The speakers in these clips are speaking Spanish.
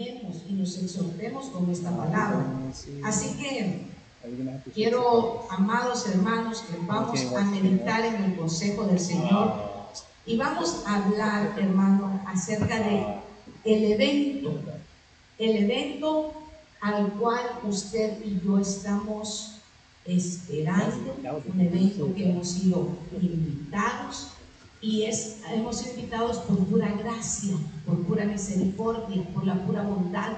animemos y nos exhortemos con esta palabra. Así que quiero, amados hermanos, que vamos a meditar en el consejo del Señor y vamos a hablar, hermano, acerca de el evento, el evento al cual usted y yo estamos esperando, un evento que hemos sido invitados y es, hemos sido invitados por pura gracia, por pura misericordia, por la pura bondad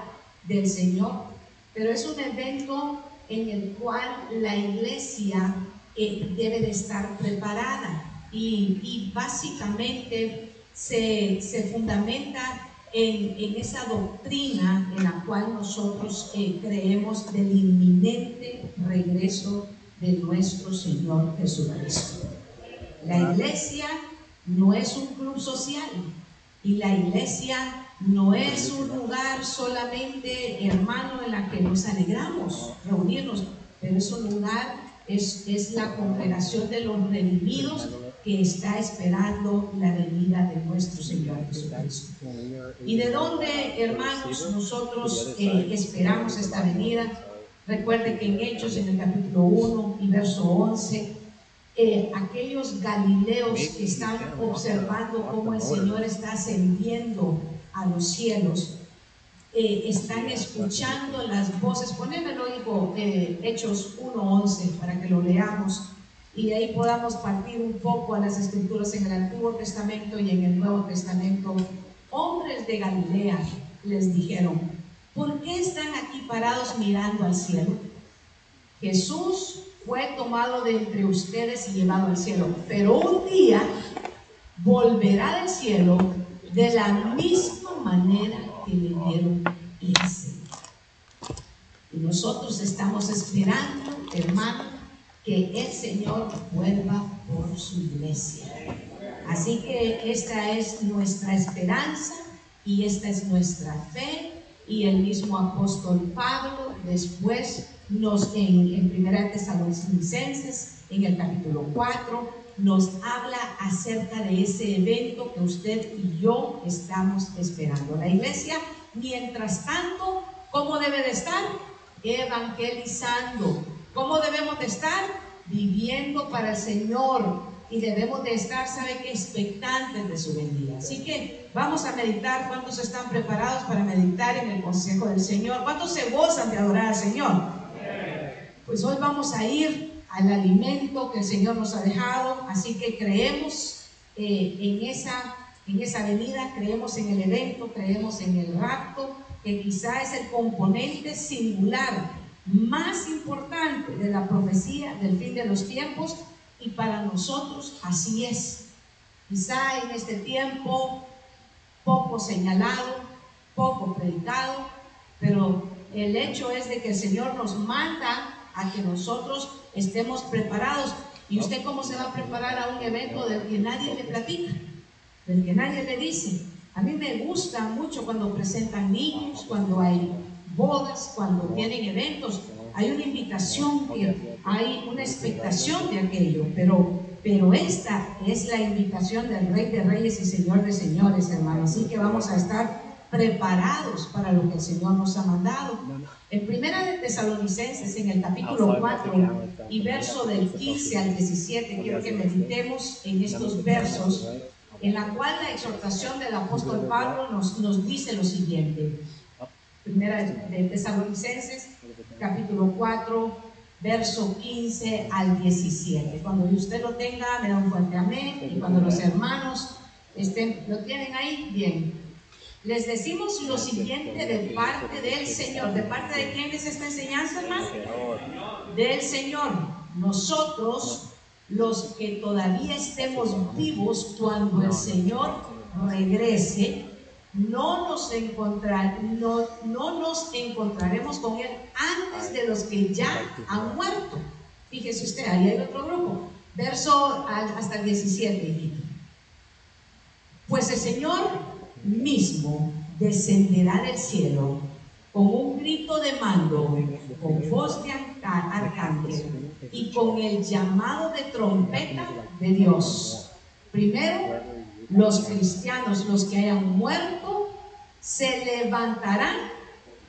del Señor. Pero es un evento en el cual la iglesia eh, debe de estar preparada y, básicamente se, se fundamenta en, en, esa doctrina en la cual nosotros eh, creemos del inminente regreso de nuestro Señor Jesucristo. La iglesia no es un club social y la iglesia no es un lugar solamente hermano en la que nos alegramos reunirnos, pero es un lugar, es, es la congregación de los redimidos que está esperando la venida de nuestro Señor Jesucristo. ¿Y de dónde, hermanos, nosotros eh, esperamos esta venida? Recuerde que en Hechos, en el capítulo 1 y verso 11, eh, aquellos galileos que están observando cómo el Señor está ascendiendo a los cielos, eh, están escuchando las voces. Ponémelo, hijo, eh, Hechos 1.11, para que lo leamos y de ahí podamos partir un poco a las escrituras en el Antiguo Testamento y en el Nuevo Testamento. Hombres de Galilea les dijeron, ¿por qué están aquí parados mirando al cielo? Jesús fue tomado de entre ustedes y llevado al cielo, pero un día volverá del cielo de la misma manera que le dieron ese. Y nosotros estamos esperando, hermano, que el Señor vuelva por su iglesia. Así que esta es nuestra esperanza y esta es nuestra fe. Y el mismo apóstol Pablo después nos en, en Primera Tesalonicenses, en el capítulo 4, nos habla acerca de ese evento que usted y yo estamos esperando. La iglesia, mientras tanto, ¿cómo debe de estar? Evangelizando. ¿Cómo debemos de estar? Viviendo para el Señor. Y debemos de estar, ¿sabe qué? Expectantes de su venida. Así que vamos a meditar. ¿Cuántos están preparados para meditar en el consejo del Señor? ¿Cuántos se gozan de adorar al Señor? Pues hoy vamos a ir al alimento que el Señor nos ha dejado, así que creemos eh, en, esa, en esa venida, creemos en el evento, creemos en el rapto, que quizá es el componente singular más importante de la profecía del fin de los tiempos y para nosotros así es. Quizá en este tiempo poco señalado, poco predicado, pero el hecho es de que el Señor nos manda a que nosotros estemos preparados. ¿Y usted cómo se va a preparar a un evento del que nadie le platica? Del que nadie le dice. A mí me gusta mucho cuando presentan niños, cuando hay bodas, cuando tienen eventos. Hay una invitación, hay una expectación de aquello, pero, pero esta es la invitación del Rey de Reyes y Señor de Señores, hermano. Así que vamos a estar preparados para lo que el Señor nos ha mandado. En Primera de Tesalonicenses, en el capítulo 4 y verso del 15 al 17, quiero que meditemos en estos versos, en la cual la exhortación del apóstol Pablo nos, nos dice lo siguiente. Primera de Tesalonicenses, capítulo 4, verso 15 al 17. Cuando usted lo tenga, me da un fuerte amén. Y cuando los hermanos estén, lo tienen ahí, bien. Les decimos lo siguiente de parte del Señor. ¿De parte de quién es esta enseñanza, hermano? Del Señor. Nosotros, los que todavía estemos vivos cuando el Señor regrese, no nos, encontrar, no, no nos encontraremos con Él antes de los que ya han muerto. Fíjese usted, ahí hay otro grupo. Verso hasta el 17. Pues el Señor mismo descenderá del cielo con un grito de mando, con voz de arcángel y con el llamado de trompeta de Dios. Primero, los cristianos, los que hayan muerto, se levantarán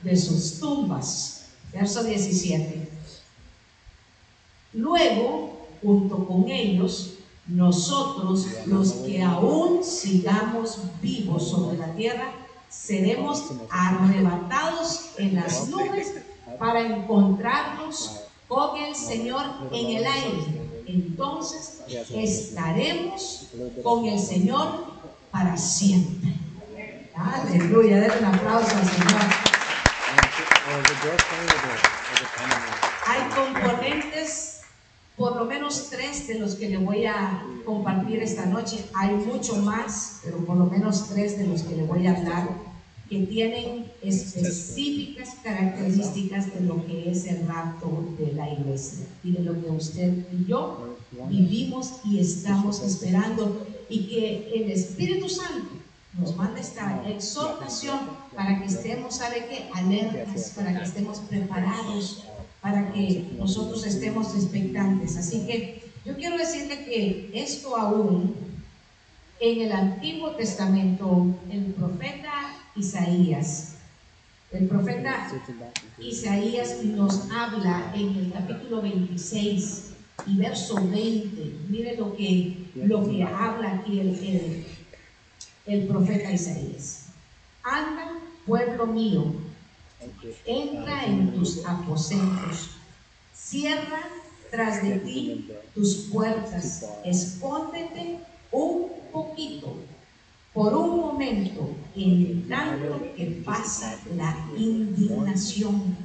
de sus tumbas. Verso 17. Luego, junto con ellos, nosotros, los que aún sigamos vivos sobre la tierra, seremos arrebatados en las nubes para encontrarnos con el Señor en el aire. Entonces estaremos con el Señor para siempre. Aleluya, denle un aplauso al Señor. Hay componentes, por lo menos tres de los que le voy a compartir esta noche. Hay mucho más, pero por lo menos tres de los que le voy a hablar que tienen específicas características de lo que es el rapto de la iglesia y de lo que usted y yo vivimos y estamos esperando y que el Espíritu Santo nos manda esta exhortación para que estemos, ¿sabe qué? Alertas, para que estemos preparados, para que nosotros estemos expectantes. Así que yo quiero decirle que esto aún en el Antiguo Testamento, el profeta Isaías, el profeta Isaías nos habla en el capítulo 26 y verso 20. Mire lo que, lo que habla aquí el, el el profeta Isaías. Anda, pueblo mío, entra en tus aposentos, cierra tras de ti tus puertas, escóndete un poquito, por un momento, en tanto que pasa la indignación.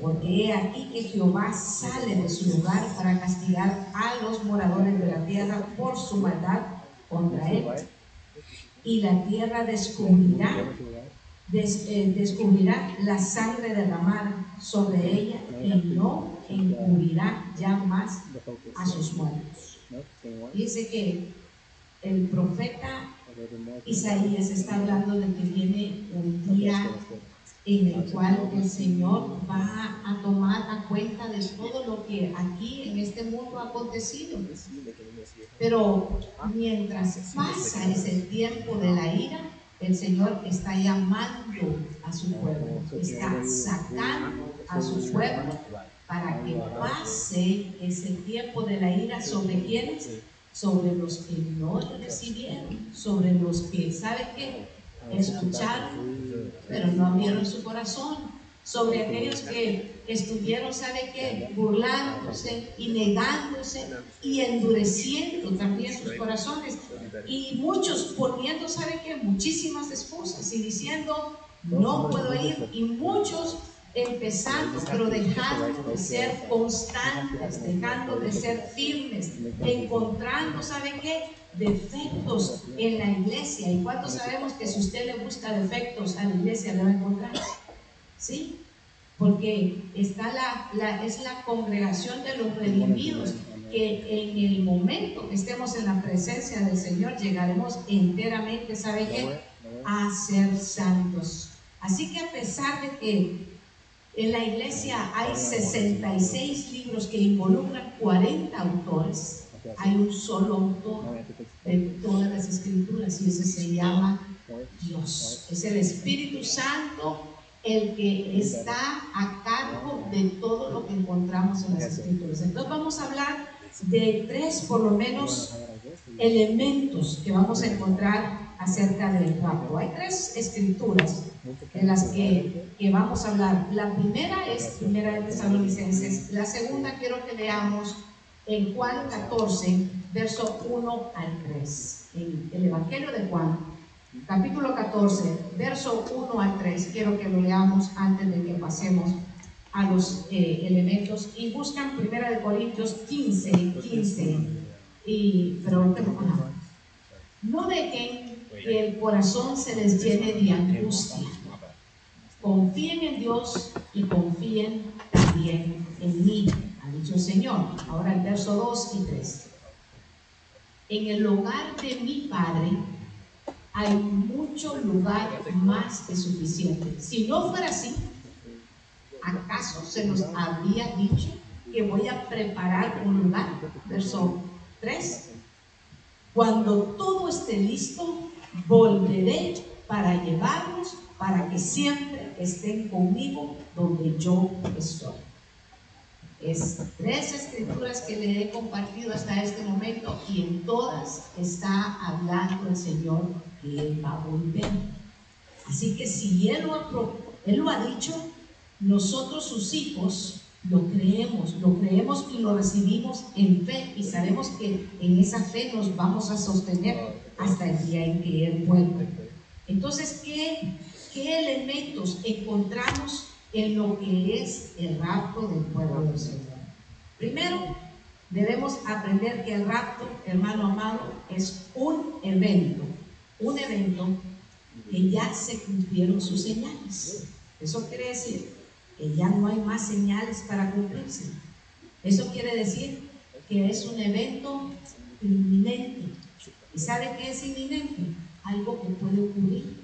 Porque he aquí que Jehová sale de su lugar para castigar a los moradores de la tierra por su maldad contra él. Y la tierra descubrirá, eh, descubrirá la sangre derramada sobre ella y no encubrirá ya más a sus muertos. Dice que el profeta Isaías está hablando de que viene un día en el cual el Señor va a tomar a cuenta de todo lo que aquí en este mundo ha acontecido. Pero mientras pasa ese tiempo de la ira, el Señor está llamando a su pueblo, está sacando a su pueblo para que pase ese tiempo de la ira sobre quienes, sobre los que no recibieron, sobre los que, ¿sabe qué? Escucharon, pero no abrieron su corazón. Sobre aquellos que estuvieron, ¿sabe qué? Burlándose y negándose y endureciendo también sus corazones. Y muchos poniendo, ¿sabe qué? Muchísimas excusas y diciendo, no puedo ir. Y muchos empezando, pero dejando de ser constantes, dejando de ser firmes, encontrando, ¿sabe qué? Defectos en la iglesia. ¿Y cuántos sabemos que si usted le busca defectos a la iglesia, le va a encontrar? ¿Sí? Porque está la, la, es la congregación de los redimidos que en el momento que estemos en la presencia del Señor llegaremos enteramente, ¿sabe qué? A ser santos. Así que a pesar de que en la iglesia hay 66 libros que involucran 40 autores. Hay un solo autor de todas las escrituras y ese se llama Dios. Es el Espíritu Santo el que está a cargo de todo lo que encontramos en las escrituras. Entonces vamos a hablar de tres, por lo menos, elementos que vamos a encontrar acerca del rapto. Hay tres escrituras en las que, vamos a hablar. La primera es Primera de Tesalonicenses. La segunda quiero que leamos en Juan 14, verso 1 al 3. En el Evangelio de Juan, capítulo 14, verso 1 al 3. Quiero que lo leamos antes de que pasemos a los eh, elementos y buscan Primera de Corintios 15, 15. Y, no dejen que el corazón se les llene de angustia confíen en Dios y confíen también en mí, ha dicho el Señor. Ahora el verso 2 y 3. En el hogar de mi Padre hay mucho lugar más que suficiente. Si no fuera así, ¿acaso se nos habría dicho que voy a preparar un lugar? Verso 3. Cuando todo esté listo, volveré para llevarnos para que siempre estén conmigo donde yo estoy. Es tres escrituras que le he compartido hasta este momento y en todas está hablando el Señor que Él va a volver. Así que si Él lo ha, él lo ha dicho, nosotros sus hijos lo creemos, lo creemos y lo recibimos en fe y sabemos que en esa fe nos vamos a sostener hasta el día en que Él vuelva. Entonces, ¿qué, qué elementos encontramos en lo que es el rapto del pueblo del Señor? Primero, debemos aprender que el rapto, hermano amado, es un evento, un evento que ya se cumplieron sus señales. Eso quiere decir que ya no hay más señales para cumplirse. Eso quiere decir que es un evento inminente. ¿Y sabe qué es inminente? Algo que puede ocurrir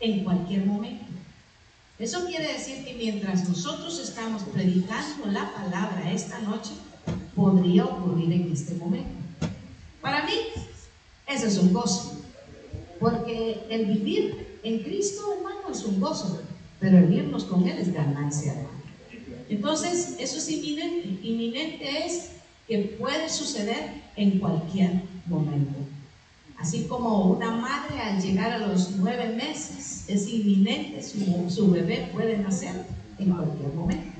en cualquier momento. Eso quiere decir que mientras nosotros estamos predicando la palabra esta noche, podría ocurrir en este momento. Para mí, eso es un gozo. Porque el vivir en Cristo, hermano, es un gozo pero el irnos con Él es ganancia. Entonces, eso es inminente. Inminente es que puede suceder en cualquier momento. Así como una madre al llegar a los nueve meses es inminente, su, bebé puede nacer en cualquier momento.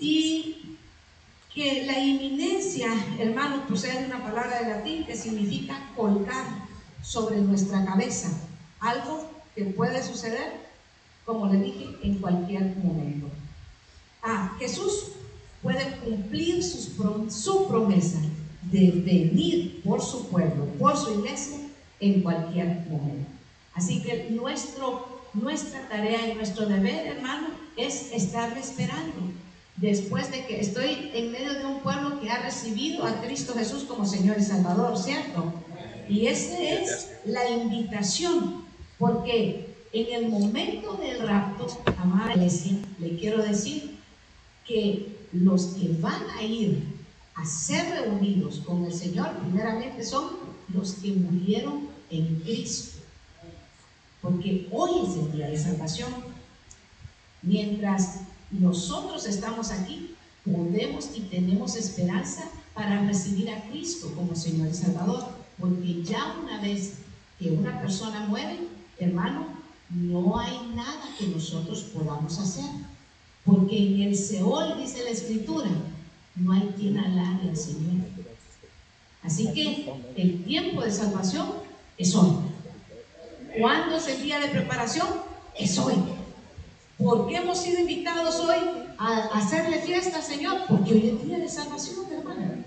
Y que la inminencia, hermano, procede de una palabra de latín que significa colgar sobre nuestra cabeza. Algo que puede suceder como le dije, en cualquier momento. Ah, Jesús puede cumplir su promesa de venir por su pueblo, por su iglesia, en cualquier momento. Así que nuestro, nuestra tarea y nuestro deber, hermano, es estar esperando. Después de que estoy en medio de un pueblo que ha recibido a Cristo Jesús como Señor y Salvador, ¿cierto? Y esa es la invitación, porque en el momento del rapto, amada iglesia, le quiero decir que los que van a ir a ser reunidos con el Señor, primeramente son los que murieron en Cristo. Porque hoy es el día de salvación. Mientras nosotros estamos aquí, podemos y tenemos esperanza para recibir a Cristo como Señor y Salvador. Porque ya una vez que una persona muere, hermano, no hay nada que nosotros podamos hacer. Porque en el Seol, dice la Escritura, no hay quien alabe al Señor. Así que el tiempo de salvación es hoy. ¿Cuándo es el día de preparación? Es hoy. ¿Por qué hemos sido invitados hoy a hacerle fiesta al Señor? Porque hoy es día de salvación, hermano.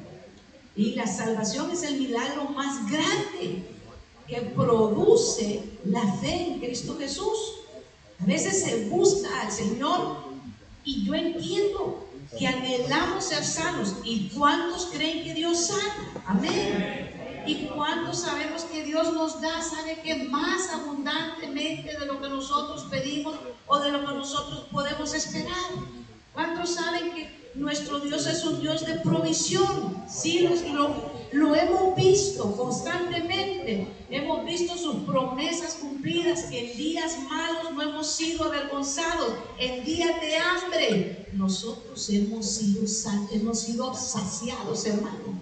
Y la salvación es el milagro más grande que produce la fe en Cristo Jesús. A veces se busca al Señor y yo entiendo que anhelamos ser sanos. ¿Y cuántos creen que Dios sana? Amén. ¿Y cuántos sabemos que Dios nos da, sabe que más abundantemente de lo que nosotros pedimos o de lo que nosotros podemos esperar? ¿Cuántos saben que nuestro Dios es un Dios de provisión? Sí, lo, lo hemos visto constantemente. Hemos visto sus promesas cumplidas. En días malos no hemos sido avergonzados. En días de hambre nosotros hemos sido, hemos sido saciados, hermano.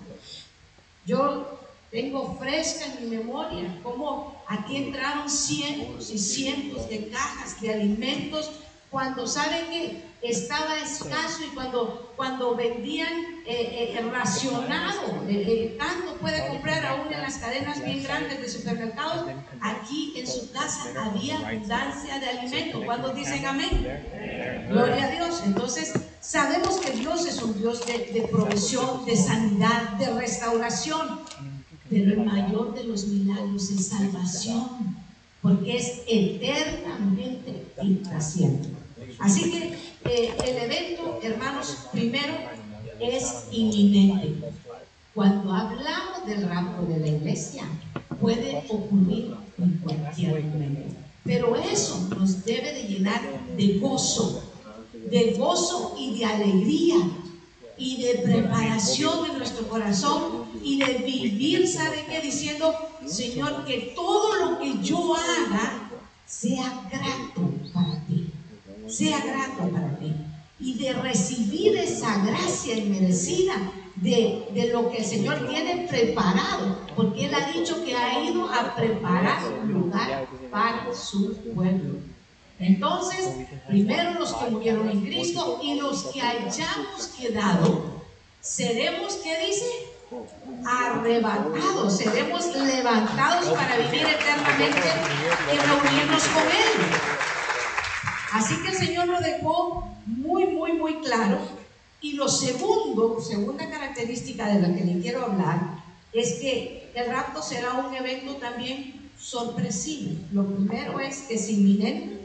Yo tengo fresca en mi memoria cómo aquí entraron cientos y cientos de cajas de alimentos cuando saben que estaba escaso y cuando, cuando vendían eh, eh, racionado, eh, tanto puede comprar aún en las cadenas bien grandes de supermercados, aquí en su casa había abundancia de alimento. cuando dicen amén? Gloria a Dios. Entonces, sabemos que Dios es un Dios de, de provisión, de sanidad, de restauración, pero el mayor de los milagros es salvación porque es eternamente impaciente. Así que eh, el evento, hermanos, primero es inminente. Cuando hablamos del rapto de la iglesia, puede ocurrir en cualquier momento. Pero eso nos debe de llenar de gozo, de gozo y de alegría y de preparación en nuestro corazón y de vivir, ¿sabe qué? Diciendo, Señor, que todo lo que yo haga sea ti, sea grato para ti. Y de recibir esa gracia inmerecida de, de, lo que el Señor tiene preparado, porque Él ha dicho que ha ido a preparar un lugar para su pueblo. Entonces, primero los que murieron en Cristo y los que hayamos quedado, seremos, ¿qué dice? Arrebatados, seremos levantados para vivir eternamente y reunirnos con Él. Así que el Señor lo dejó muy, muy, muy claro. Y lo segundo, segunda característica de la que le quiero hablar, es que el rapto será un evento también sorpresivo. Lo primero es que es inminente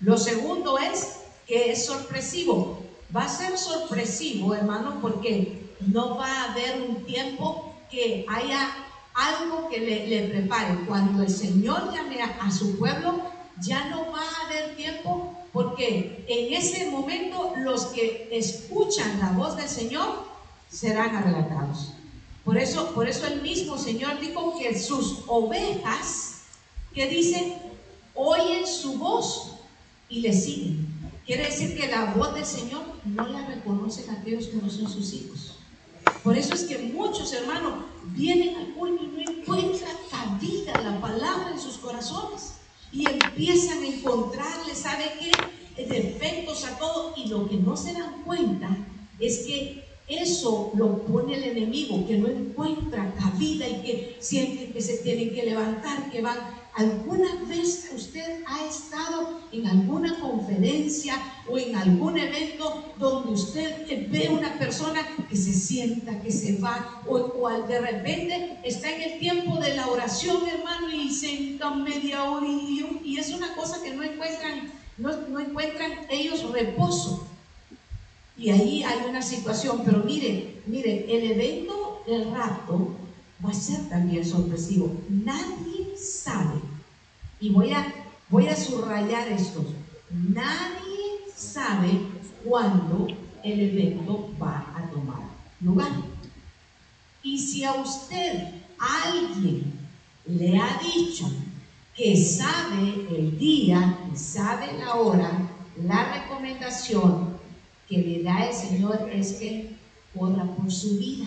lo segundo es que es sorpresivo. Va a ser sorpresivo, hermano, porque no va a haber un tiempo que haya algo que le, prepare. Cuando el Señor llame a, su pueblo, ya no va a haber tiempo porque en ese momento los que escuchan la voz del Señor serán arrebatados. Por eso, por eso el mismo Señor dijo que sus ovejas, que dicen, oyen su voz y le siguen. Quiere decir que la voz del Señor no la reconocen aquellos que no son sus hijos. Por eso es que muchos hermanos vienen al culto y no encuentran cabida la palabra en sus corazones. Y empiezan a encontrarle, ¿sabe qué? Defectos a todo. Y lo que no se dan cuenta es que eso lo pone el enemigo, que no encuentra cabida y que sienten que se tienen que levantar, que van ¿Alguna vez usted ha estado en alguna conferencia o en algún evento donde usted ve una persona que se sienta, que se va, o, o de repente está en el tiempo de la oración, hermano, y se media hora y, es una cosa que no encuentran, no, no encuentran ellos reposo? Y ahí hay una situación, pero mire, mire, el evento del rapto va a ser también sorpresivo. Nadie sabe, y voy a, voy a subrayar esto, nadie sabe cuándo el evento va a tomar lugar. Y si a usted alguien le ha dicho que sabe el día, que sabe la hora, la recomendación que le da el Señor es que corra por su vida.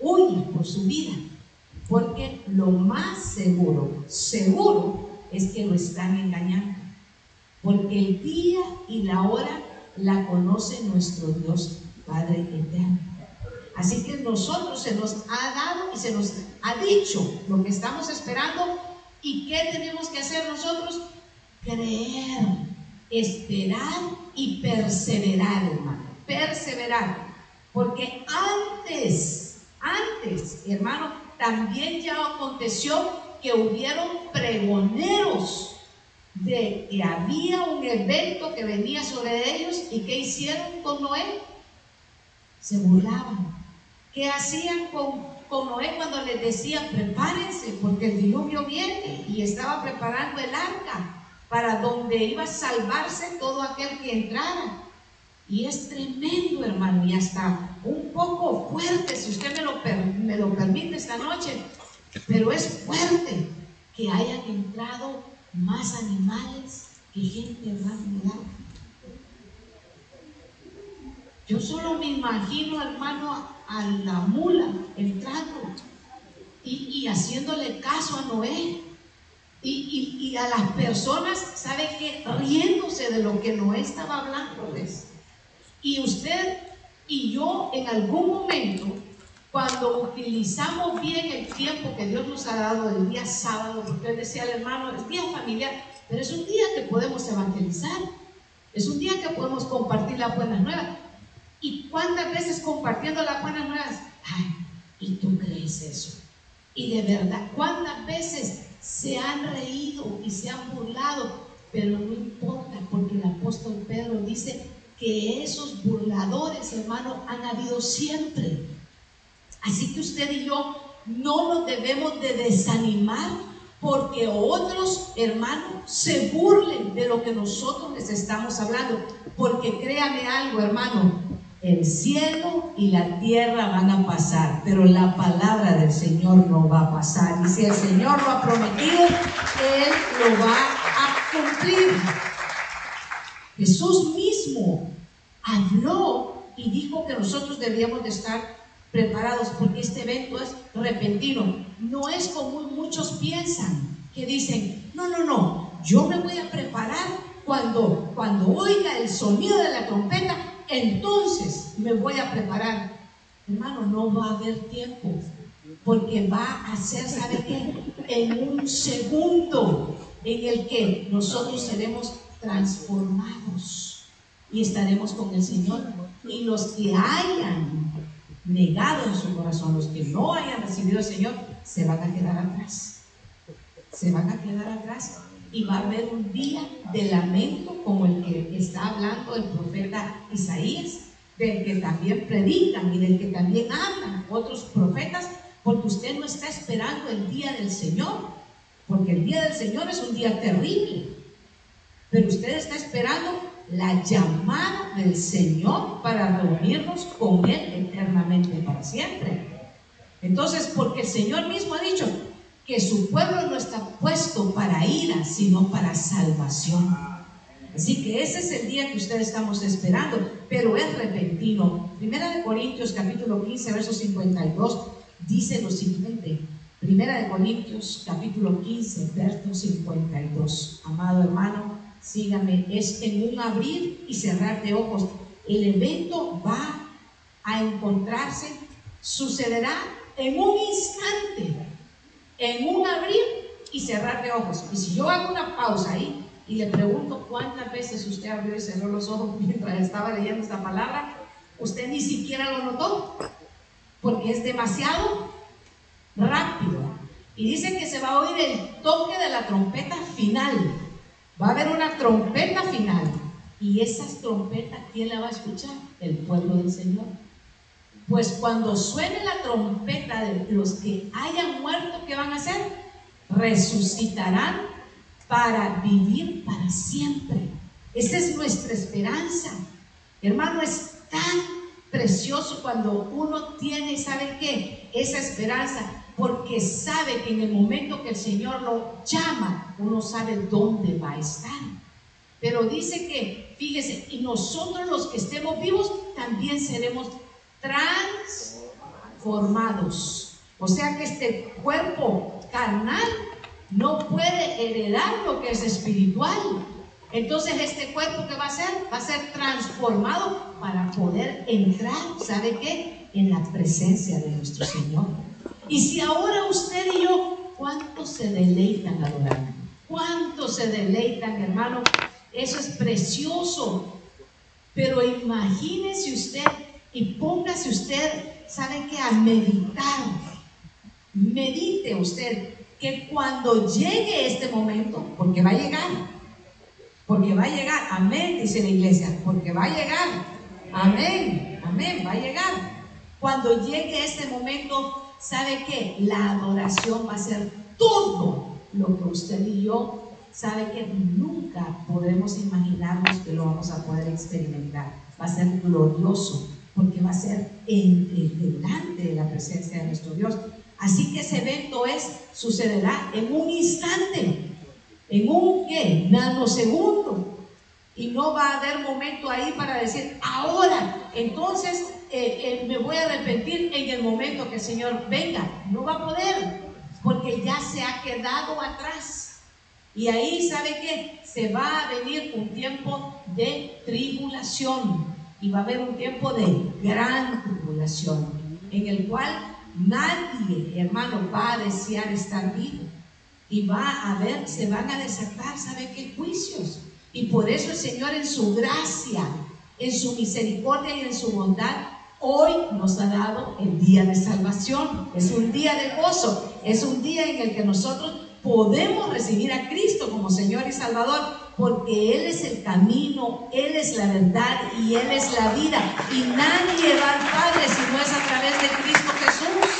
Huye por su vida, porque lo más seguro, seguro, es que lo están engañando, porque el día y la hora la conoce nuestro Dios Padre eterno. Así que nosotros se nos ha dado y se nos ha dicho lo que estamos esperando y qué tenemos que hacer nosotros. Creer, esperar y perseverar, hermano. Perseverar. Porque antes antes, hermano, también ya aconteció que hubieron pregoneros de que había un evento que venía sobre ellos y ¿qué hicieron con Noé? Se burlaban. ¿Qué hacían con, con Noé cuando les decían prepárense porque el diluvio viene y estaba preparando el arca para donde iba a salvarse todo aquel que entrara? Y es tremendo, hermano, y hasta un poco fuerte, si usted me lo, me lo permite esta noche, pero es fuerte que hayan entrado más animales que gente real. Yo solo me imagino, hermano, a la mula entrando y, y haciéndole caso a Noé. Y, y, a las personas, ¿sabe qué? Riéndose de lo que Noé estaba hablándoles. Y usted y yo en algún momento, cuando utilizamos bien el tiempo que Dios nos ha dado el día sábado, porque él decía al hermano, es día familiar, pero es un día que podemos evangelizar, es un día que podemos compartir las buenas nuevas. ¿Y cuántas veces compartiendo las buenas nuevas? Ay, ¿y tú crees eso? Y de verdad, ¿cuántas veces se han reído y se han burlado? Pero no importa, porque el apóstol Pedro dice, que esos burladores, hermano, han habido siempre. Así que usted y yo no nos debemos de desanimar porque otros hermanos se burlen de lo que nosotros les estamos hablando. Porque créame algo, hermano, el cielo y la tierra van a pasar, pero la palabra del Señor no va a pasar. Y si el Señor lo ha prometido, Él lo va a cumplir. Jesús mismo habló y dijo que nosotros debíamos de estar preparados porque este evento es repentino. No es como muchos piensan, que dicen, no, no, no, yo me voy a preparar cuando, cuando oiga el sonido de la trompeta, entonces me voy a preparar. Hermano, no va a haber tiempo, porque va a ser, ¿sabe qué? En un segundo en el que nosotros seremos transformados y estaremos con el Señor. Y los que hayan negado en su corazón, los que no hayan recibido al Señor, se van a quedar atrás. Se van a quedar atrás y va a haber un día de lamento como el que está hablando el profeta Isaías, del que también predican y del que también hablan otros profetas, porque usted no está esperando el día del Señor, porque el día del Señor es un día terrible, pero usted está esperando la llamada del Señor para reunirnos con Él eternamente para siempre. Entonces, porque el Señor mismo ha dicho que su pueblo no está puesto para ira, sino para salvación. Así que ese es el día que ustedes estamos esperando, pero es repentino. Primera de Corintios capítulo 15, verso 52, dice lo siguiente. Primera de Corintios capítulo 15, verso 52. Amado hermano, sígame, es en un abrir y cerrar de ojos. El evento va a encontrarse, sucederá en un instante, en un abrir y cerrar de ojos. Y si yo hago una pausa ahí y le pregunto cuántas veces usted abrió y cerró los ojos mientras estaba leyendo esta palabra, usted ni siquiera lo notó, porque es demasiado rápido. Y dice que se va a oír el toque de la trompeta final. Va a haber una trompeta final. Y esas trompetas, ¿quién la va a escuchar? El pueblo del Señor. Pues cuando suene la trompeta de los que hayan muerto, ¿qué van a hacer? Resucitarán para vivir para siempre. Esa es nuestra esperanza. Hermano, es tan precioso cuando uno tiene, ¿sabe qué? Esa esperanza, porque sabe que en el momento que el Señor lo llama, uno sabe dónde va a estar. Pero dice que, fíjese, y nosotros los que estemos vivos también seremos transformados. O sea que este cuerpo carnal no puede heredar lo que es espiritual. Entonces este cuerpo que va a ser, va a ser transformado para poder entrar, ¿sabe qué? En la presencia de nuestro Señor. Y si ahora usted y yo, ¿cuántos se deleitan adorando? ¿Cuántos se deleitan, hermano? Eso es precioso. Pero imagínese usted y póngase usted, ¿sabe qué? A meditar. Medite usted que cuando llegue este momento, porque va a llegar, porque va a llegar, amén, dice la iglesia, porque va a llegar, amén, amén, va a llegar. Cuando llegue este momento, ¿sabe qué? La adoración va a ser todo lo que usted y yo, sabe que nunca podremos imaginarnos que lo vamos a poder experimentar. Va a ser glorioso, porque va a ser en, delante de la presencia de nuestro Dios. Así que ese evento es, sucederá en un instante, en un ¿qué? nanosegundo. Y no va a haber momento ahí para decir, ahora, entonces eh, eh, me voy a arrepentir en el momento que el Señor venga. No va a poder, porque ya se ha quedado atrás. Y ahí, ¿sabe qué? Se va a venir un tiempo de tribulación y va a haber un tiempo de gran tribulación en el cual nadie, hermano, va a desear estar vivo y va a haber, se van a desatar, ¿sabe qué? Juicios. Y por eso el Señor en su gracia, en su misericordia y en su bondad, hoy nos ha dado el día de salvación. Es un día de gozo, es un día en el que nosotros podemos recibir a Cristo como Señor y Salvador porque Él es el camino, Él es la verdad y Él es la vida. Y nadie va al Padre si no es a través de Cristo Jesús.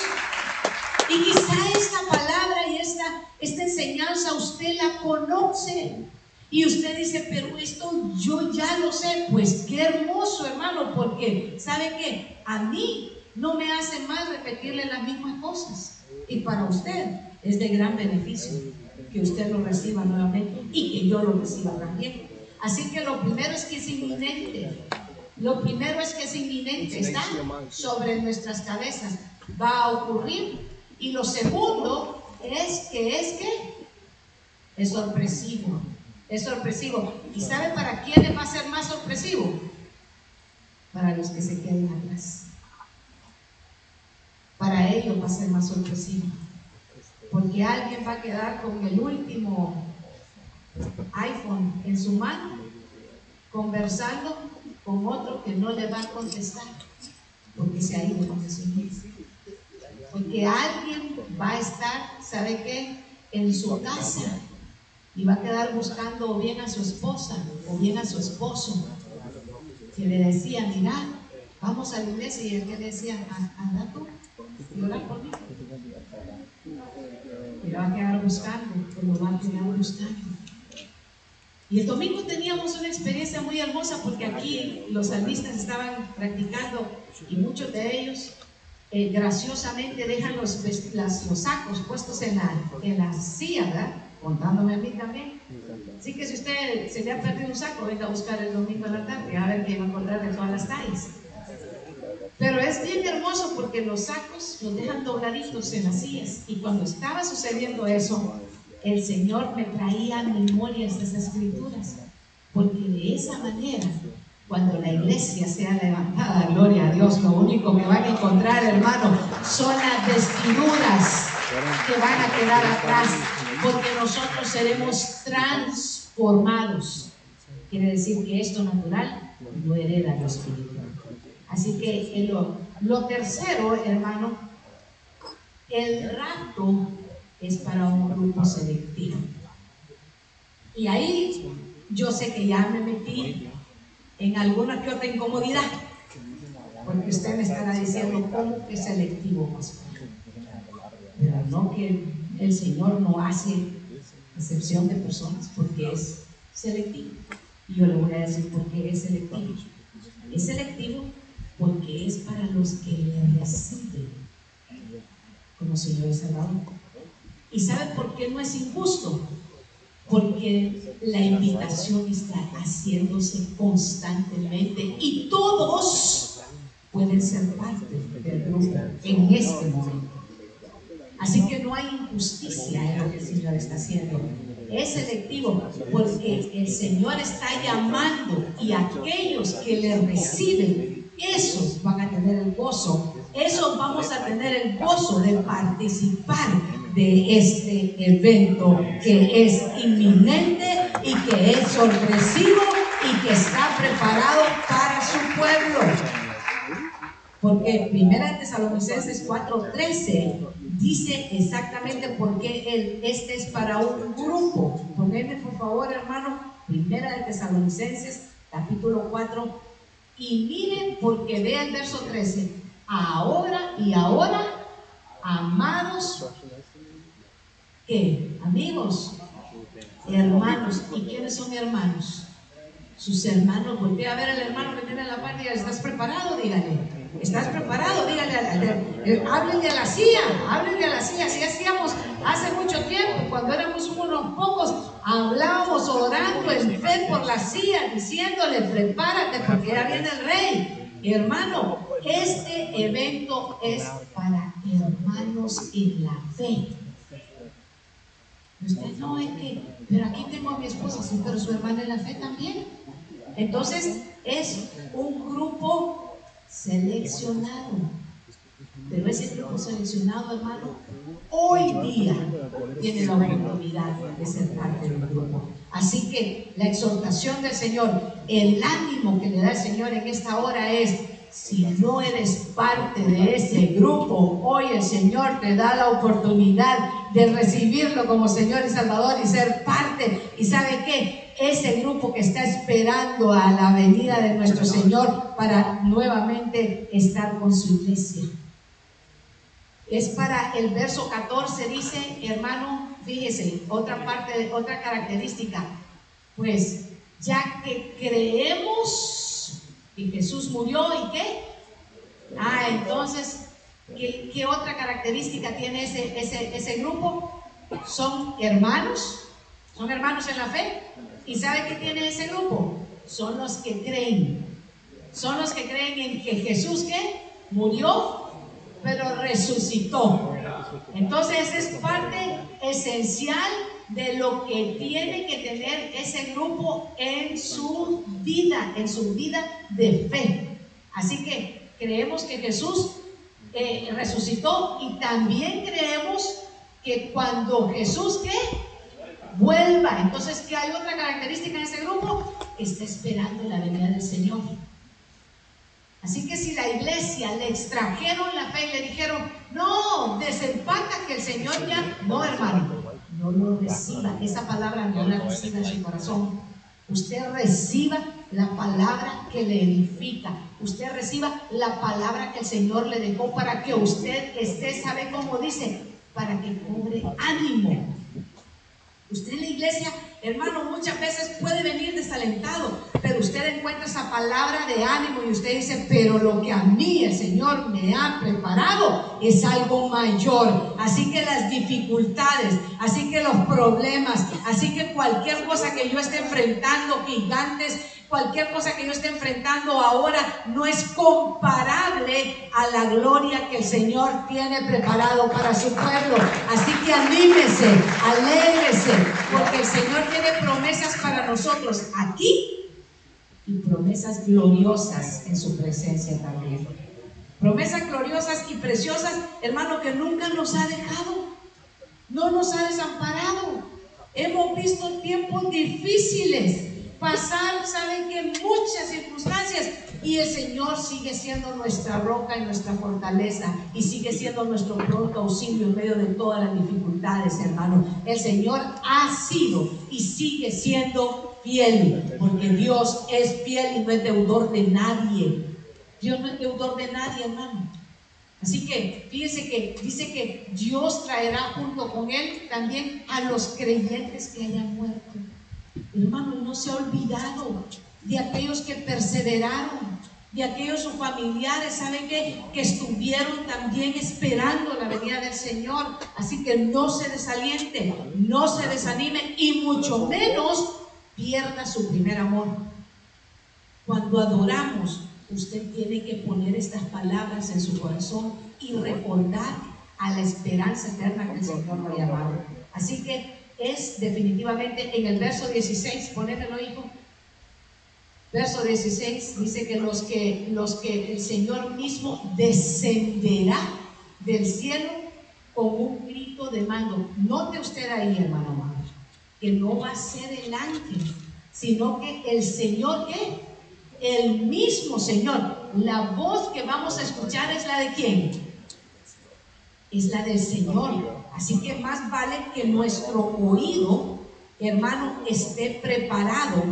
Y quizá esta palabra y esta, esta enseñanza usted la conoce. Y usted dice, pero esto yo ya lo sé. Pues qué hermoso, hermano, porque ¿sabe qué? A mí no me hace mal repetirle las mismas cosas. Y para usted es de gran beneficio que usted lo reciba nuevamente y que yo lo reciba también. Así que lo primero es que es inminente. Lo primero es que es inminente, está sobre nuestras cabezas. Va a ocurrir. Y lo segundo es que es que es sorpresivo. Es sorpresivo. ¿Y sabe para quiénes va a ser más sorpresivo? Para los que se queden atrás. Para ellos va a ser más sorpresivo. Porque alguien va a quedar con el último iPhone en su mano, conversando con otro que no le va a contestar, porque se ha ido con Señor. Porque alguien va a estar, ¿sabe qué? En su casa y va a quedar buscando o bien a su esposa o bien a su esposo, que le decía, mira, vamos a la iglesia y él que le decía, anda tú y. Y va a quedar buscando, lo va a quedar buscando. Y el domingo teníamos una experiencia muy hermosa porque aquí los salmistas estaban practicando y muchos de ellos eh, graciosamente dejan los, los, sacos puestos en la, en la silla, ¿verdad? Contándome a mí también. Así que si usted se le ha perdido un saco, venga a buscar el domingo en la tarde, a ver qué va a encontrar de todas las tallas. Pero es bien hermoso porque los sacos los dejan dobladitos en las sillas. Y cuando estaba sucediendo eso, el Señor me traía a memoria estas escrituras, porque de esa manera, cuando la iglesia sea levantada, gloria a Dios, lo único que van a encontrar, hermano, son las vestiduras que van a quedar atrás, porque nosotros seremos transformados. Quiere decir que esto natural no hereda lo espiritual. Así que lo, tercero, hermano, el rato es para un grupo selectivo. Y ahí yo sé que ya me metí en alguna que otra incomodidad, porque usted me estará diciendo cómo que selectivo más. Pero no que el Señor no hace excepción de personas, porque es selectivo. Y yo le voy a decir por qué es selectivo. Es selectivo porque es para los que le reciben como Señor y Salvador. ¿Y sabe por qué no es injusto? Porque la invitación está haciéndose constantemente y todos pueden ser parte del grupo en este momento. Así que no hay injusticia en lo que el Señor está haciendo. Es selectivo porque el Señor está llamando y aquellos que le reciben, esos van a tener el gozo, esos vamos a tener el gozo de participar de este evento que es inminente y que es sorpresivo y que está preparado para su pueblo. Porque Primera Tesalonicenses 4:13 dice exactamente por qué este es para un grupo. Poneme por favor, hermano, Primera de Tesalonicenses capítulo 4 y miren porque vea el verso 13. Ahora y ahora, amados ¿Qué? Amigos, hermanos. ¿Y quiénes son hermanos? Sus hermanos. Voltea a ver al hermano que tiene en la parte ¿estás preparado? Dígale. ¿Estás preparado? Dígale. Háblenle a la silla. Háblenle a la silla. Así hacíamos hace mucho tiempo, cuando éramos unos pocos, hablábamos orando en fe por la silla, diciéndole, prepárate porque ya viene el rey. Hermano, este evento es para hermanos en la fe. Usted no es que, pero aquí tengo a mi esposa, sí, pero su hermana en la fe también. Entonces es un grupo seleccionado. Pero ese grupo seleccionado, hermano, hoy día tiene la oportunidad de ser parte del grupo. Así que la exhortación del Señor, el ánimo que le da el Señor en esta hora es, si no eres parte de ese grupo, hoy el Señor te da la oportunidad de recibirlo como Señor y Salvador y ser parte. ¿Y sabe qué? Ese grupo que está esperando a la venida de nuestro Señor para nuevamente estar con su iglesia. Es para el verso 14, dice, hermano, fíjese, otra parte, otra característica. Pues ya que creemos y Jesús murió y qué? Ah, entonces, ¿qué, otra característica tiene ese, ese, ese grupo? son hermanos, son hermanos en la fe. ¿Y sabe qué tiene ese grupo? Son los que creen. Son los que creen en que Jesús ¿qué? murió, pero resucitó. Entonces es parte esencial de lo que tiene que tener ese grupo en su vida, en su vida de fe. Así que creemos que Jesús eh, resucitó y también creemos que cuando Jesús ¿qué? vuelva, entonces que hay otra característica en ese grupo, está esperando la venida del Señor. Así que si la iglesia le extrajeron la fe y le dijeron, no, desempata que el Señor ya, no hermano, no lo reciba, esa palabra no la reciba en su corazón. Usted reciba la palabra que le edifica. Usted reciba la palabra que el Señor le dejó para que usted esté, ¿sabe cómo dice? Para que cobre ánimo. Usted en la iglesia, hermano, muchas veces puede venir desalentado, pero usted encuentra esa palabra de ánimo y usted dice, pero lo que a mí el Señor me ha preparado es algo mayor. Así que las dificultades, así que los problemas, así que cualquier cosa que yo esté enfrentando, gigantes, cualquier cosa que yo esté enfrentando ahora no es comparable a la gloria que el Señor tiene preparado para su pueblo. Así que anímese, alégrese, porque el Señor tiene promesas para nosotros aquí y promesas gloriosas en su presencia también. Promesas gloriosas y preciosas, hermano, que nunca nos ha dejado, no nos ha desamparado. Hemos visto tiempos difíciles, pasar, saben que muchas circunstancias y el Señor sigue siendo nuestra roca y nuestra fortaleza y sigue siendo nuestro pronto auxilio en medio de todas las dificultades, hermano. El Señor ha sido y sigue siendo fiel, porque Dios es fiel y no es deudor de nadie. Dios no es deudor de nadie, hermano. Así que fíjese que dice que Dios traerá junto con él también a los creyentes que hayan muerto. Hermano, no se ha olvidado de aquellos que perseveraron, de aquellos sus familiares, ¿saben qué? Que estuvieron también esperando la venida del Señor. Así que no se desaliente, no se desanime y mucho menos pierda su primer amor. Cuando adoramos, usted tiene que poner estas palabras en su corazón y recordar a la esperanza eterna que el Señor nos ha llamado. Así que es definitivamente en el verso 16, ponémelo hijo. Verso 16 dice que los que los que el Señor mismo descenderá del cielo con un grito de mando. Note usted ahí, hermano amado, que no va a ser el ángel, sino que el Señor, ¿qué? El mismo Señor. La voz que vamos a escuchar es la de quién? Es la del Señor. Así que más vale que nuestro oído, hermano, esté preparado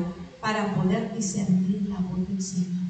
para poder discernir la voz del Señor.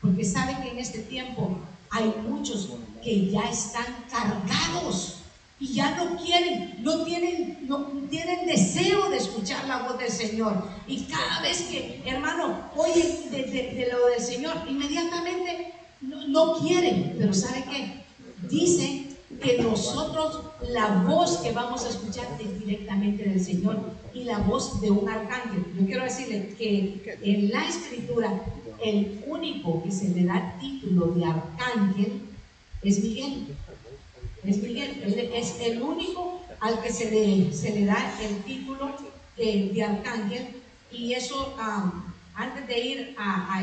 Porque sabe que en este tiempo hay muchos que ya están cargados y ya no quieren, no tienen, no tienen deseo de escuchar la voz del Señor. Y cada vez que, hermano, oye de, lo del Señor, inmediatamente no, no quieren. Pero ¿sabe qué? Dicen que nosotros la voz que vamos a escuchar es directamente del Señor y la voz de un arcángel. Yo quiero decirle que en la escritura el único que se le da título de arcángel es Miguel. Es Miguel, es el único al que se le, se le da el título de, arcángel y eso antes de ir a,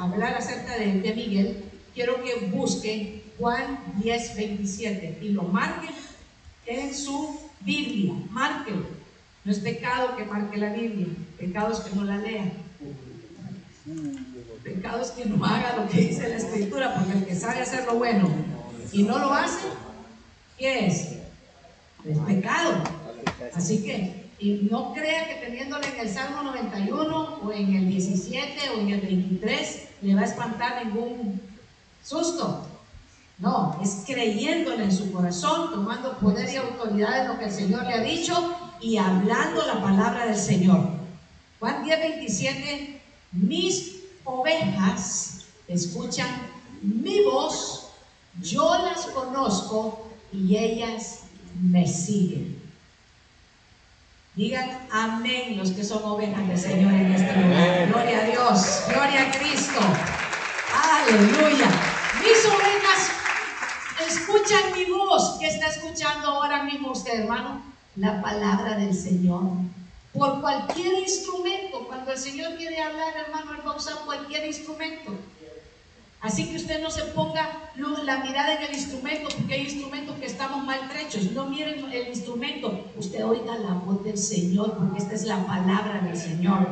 hablar acerca de Miguel, quiero que busquen Juan 10, 27 y lo marque en su Biblia. Márquelo. No es pecado que marque la Biblia, pecado es que no la lea. Pecado es que no haga lo que dice la Escritura, porque el que sabe hacer lo bueno y no lo hace, ¿qué es? Es pecado. Así que, y no crea que teniéndole en el Salmo 91 o en el 17 o en el 23 le va a espantar ningún susto. No, es creyéndole en su corazón, tomando poder y autoridad en lo que el Señor le ha dicho y hablando la palabra del Señor. Juan 10, 27, mis ovejas escuchan mi voz, yo las conozco y ellas me siguen. Digan amén los que son ovejas del Señor en este lugar. Gloria a Dios, gloria a Cristo. Aleluya. Mis ovejas escuchan mi voz. ¿Qué está escuchando ahora mismo usted, hermano? La palabra del Señor. Por cualquier instrumento. Cuando el Señor quiere hablar, hermano, Él va a usar cualquier instrumento. Así que usted no se ponga la mirada en el instrumento, porque hay instrumentos que estamos maltrechos. No miren el instrumento. Usted oiga la voz del Señor, porque esta es la palabra del Señor.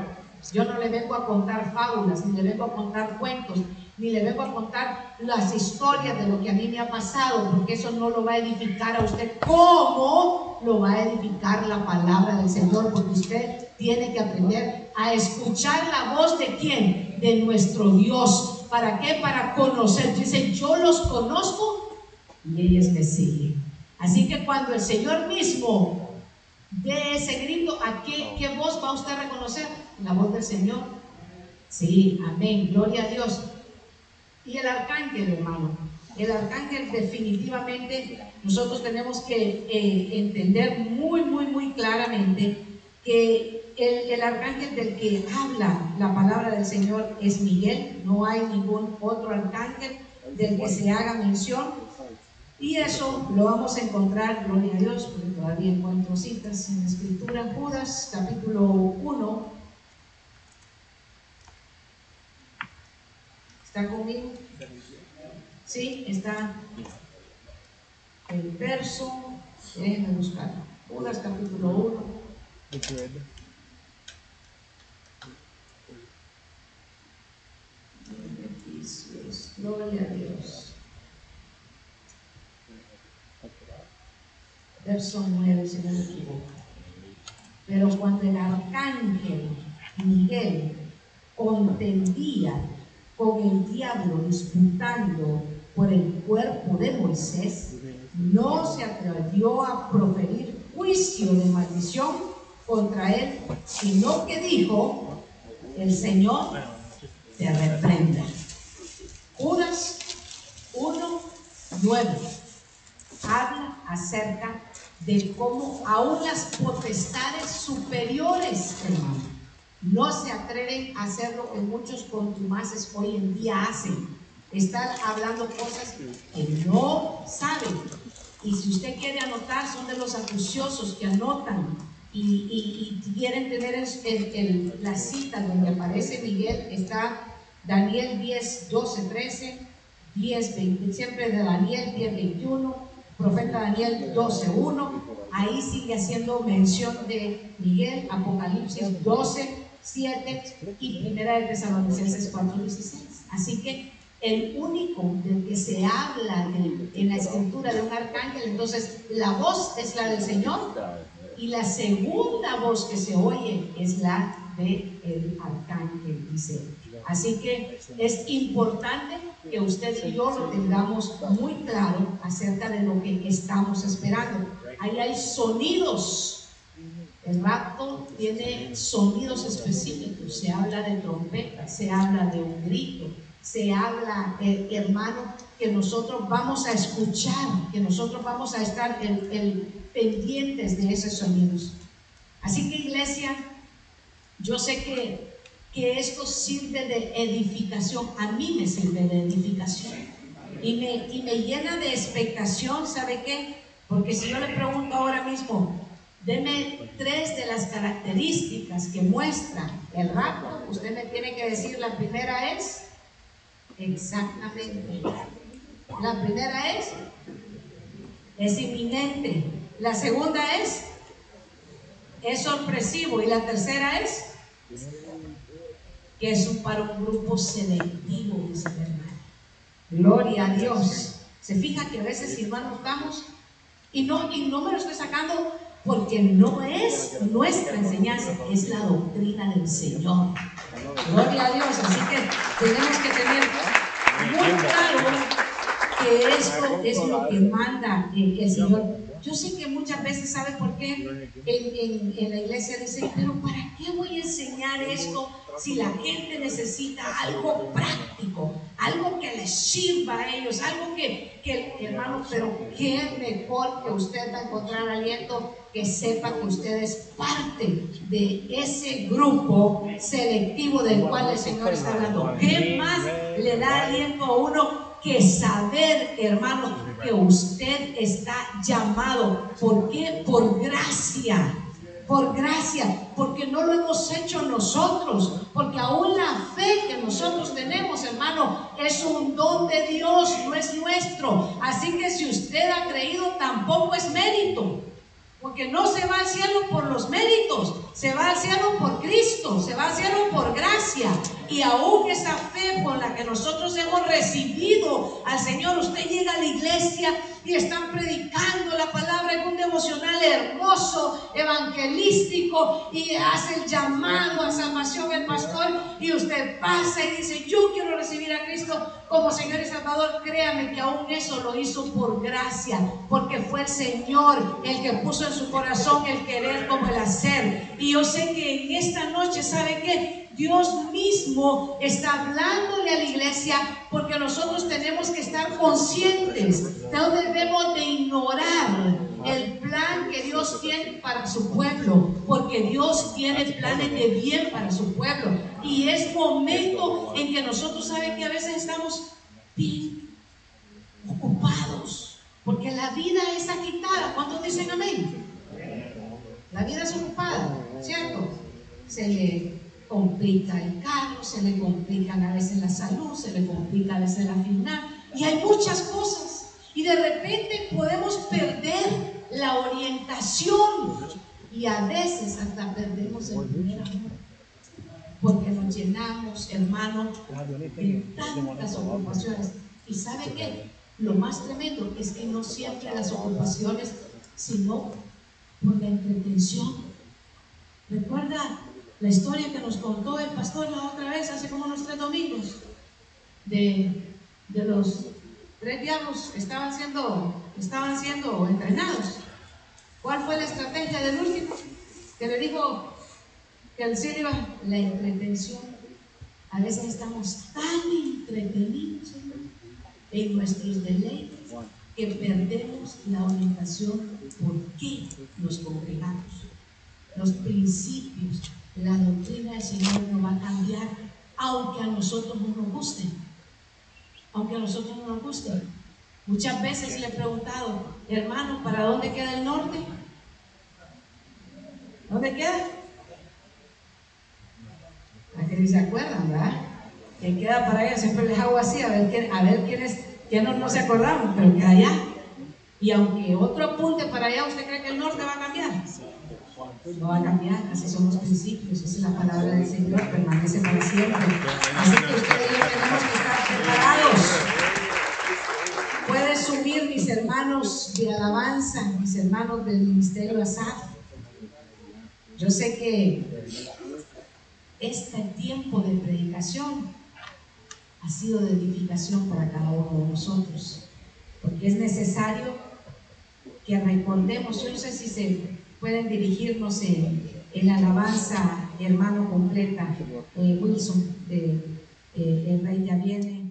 Yo no le vengo a contar fábulas, ni le vengo a contar cuentos, ni le vengo a contar las historias de lo que a mí me ha pasado, porque eso no lo va a edificar a usted. ¿Cómo lo va a edificar la palabra del Señor? Porque usted tiene que aprender a escuchar la voz de quién? De nuestro Dios ¿Para qué? Para conocer. Dice, yo los conozco y ellos me siguen. Así que cuando el Señor mismo dé ese grito, ¿a qué, qué voz va usted a reconocer? La voz del Señor. Sí, amén, gloria a Dios. Y el arcángel, hermano. El arcángel definitivamente nosotros tenemos que eh, entender muy, muy, muy claramente que el, arcángel del que habla la palabra del Señor es Miguel, no hay ningún otro arcángel del que se haga mención. Y eso lo vamos a encontrar, gloria a Dios, porque todavía encuentro citas en la escritura, Judas capítulo 1. ¿Está conmigo? Sí, está el verso, déjenme buscar. Judas capítulo 1. Gloria a Dios. Verso 9, si no me equivoco. Pero cuando el arcángel Miguel contendía con el diablo disputando por el cuerpo de Moisés, no se atrevió a proferir juicio de maldición contra él, sino que dijo, el Señor te reprenda. Judas 1, 9 habla acerca de cómo aún las potestades superiores, hermano, no se atreven a hacer lo que muchos contumaces hoy en día hacen. Están hablando cosas que no saben. Y si usted quiere anotar, son de los acuciosos que anotan y, quieren tener la cita donde aparece Miguel, está Daniel 10, 12, 13, 10, 20, siempre de Daniel 10, 21, profeta Daniel 12, 1, ahí sigue haciendo mención de Miguel, Apocalipsis 12, 7 y Primera de Tesalonicenses 4, 16. Así que el único del que se habla en la escritura de un arcángel, entonces la voz es la del Señor y la segunda voz que se oye es la del el arcángel, dice Así que es importante que usted y yo lo tengamos muy claro acerca de lo que estamos esperando. Ahí hay sonidos. El rapto tiene sonidos específicos. Se habla de trompeta, se habla de un grito, se habla, eh, hermano, que nosotros vamos a escuchar, que nosotros vamos a estar pendientes de esos sonidos. Así que iglesia, yo sé que que esto sirve de edificación. A mí me sirve de edificación. Y me, y me llena de expectación, ¿sabe qué? Porque si yo le pregunto ahora mismo, deme tres de las características que muestra el rapto, usted me tiene que decir, la primera es, exactamente. La primera es, es inminente. La segunda es, es sorpresivo. Y la tercera es, que es para un grupo selectivo, dice hermano. Gloria a Dios. Se fija que a veces, hermanos, estamos, y no, y no me lo estoy sacando porque no es nuestra enseñanza, es la doctrina del Señor. Gloria a Dios. Así que tenemos que tener muy claro que esto es lo que manda el, Señor. Yo sé que muchas veces, ¿sabe por qué? En, la iglesia dicen, pero ¿para qué voy a enseñar esto si la gente necesita algo práctico, algo que les sirva a ellos, algo que, que hermano, pero qué mejor que usted va a encontrar aliento que sepa que usted es parte de ese grupo selectivo del cual el Señor está hablando. ¿Qué más le da aliento a uno que saber, hermano, que usted está llamado. ¿Por qué? Por gracia. Por gracia, porque no lo hemos hecho nosotros, porque aún la fe que nosotros tenemos, hermano, es un don de Dios, no es nuestro. Así que si usted ha creído, tampoco es mérito. Porque no se va al cielo por los méritos, se va al cielo por Cristo, se va al cielo por gracia. Y aún esa fe por la que nosotros hemos recibido al Señor, usted llega a la iglesia y están predicando la palabra en un devocional hermoso, evangelístico, y hace el llamado a salvación el pastor, y usted pasa y dice, yo quiero recibir a Cristo como Señor y Salvador, créame que aún eso lo hizo por gracia, porque fue el Señor el que puso en su corazón el querer como el hacer. Y yo sé que en esta noche, ¿sabe qué? Dios mismo está hablándole a la iglesia porque nosotros tenemos que estar conscientes. No debemos de ignorar el plan que Dios tiene para su pueblo, porque Dios tiene planes de bien para su pueblo. Y es momento en que nosotros saben que a veces estamos bien ocupados, porque la vida es agitada. ¿Cuántos dicen amén? La vida es ocupada, ¿cierto? Se le complica el carro, se le complica a veces la salud, se le complica a veces la final, y hay muchas cosas. Y de repente podemos perder la orientación y a veces hasta perdemos el primer amor. Porque nos llenamos, hermano, de tantas ocupaciones. Y sabe qué? Lo más tremendo es que no siempre las ocupaciones, sino por la entretención. Recuerda la historia que nos contó el pastor la otra vez, hace como unos tres domingos, de, los tres diablos estaban siendo, estaban siendo entrenados. ¿Cuál fue la estrategia del último? Que le dijo que el cielo iba la entretención. A veces estamos tan entretenidos en nuestros deleites que perdemos la orientación por qué nos congregamos. Los principios la doctrina del Señor no va a cambiar, aunque a nosotros no nos guste. Aunque a nosotros no nos guste. Muchas veces le he preguntado, hermano, ¿para dónde queda el norte? ¿Dónde queda? A que ni se acuerdan, ¿verdad? Que queda para allá, siempre les hago así, a ver, quién, a ver quiénes, quiénes no se acordamos, pero queda allá. Y aunque otro apunte para allá, ¿usted cree que el norte va a cambiar? no va a cambiar, así son los principios, esa es la palabra del Señor, permanece para siempre. Así que ustedes y yo tenemos que estar preparados. Pueden subir mis hermanos de alabanza, mis hermanos del ministerio Asaf. Yo sé que este tiempo de predicación ha sido de edificación para cada uno de nosotros, porque es necesario que recordemos, yo no sé si se pueden dirigirnos en, la alabanza, hermano completa, eh, Wilson, de eh, El Rey ya viene.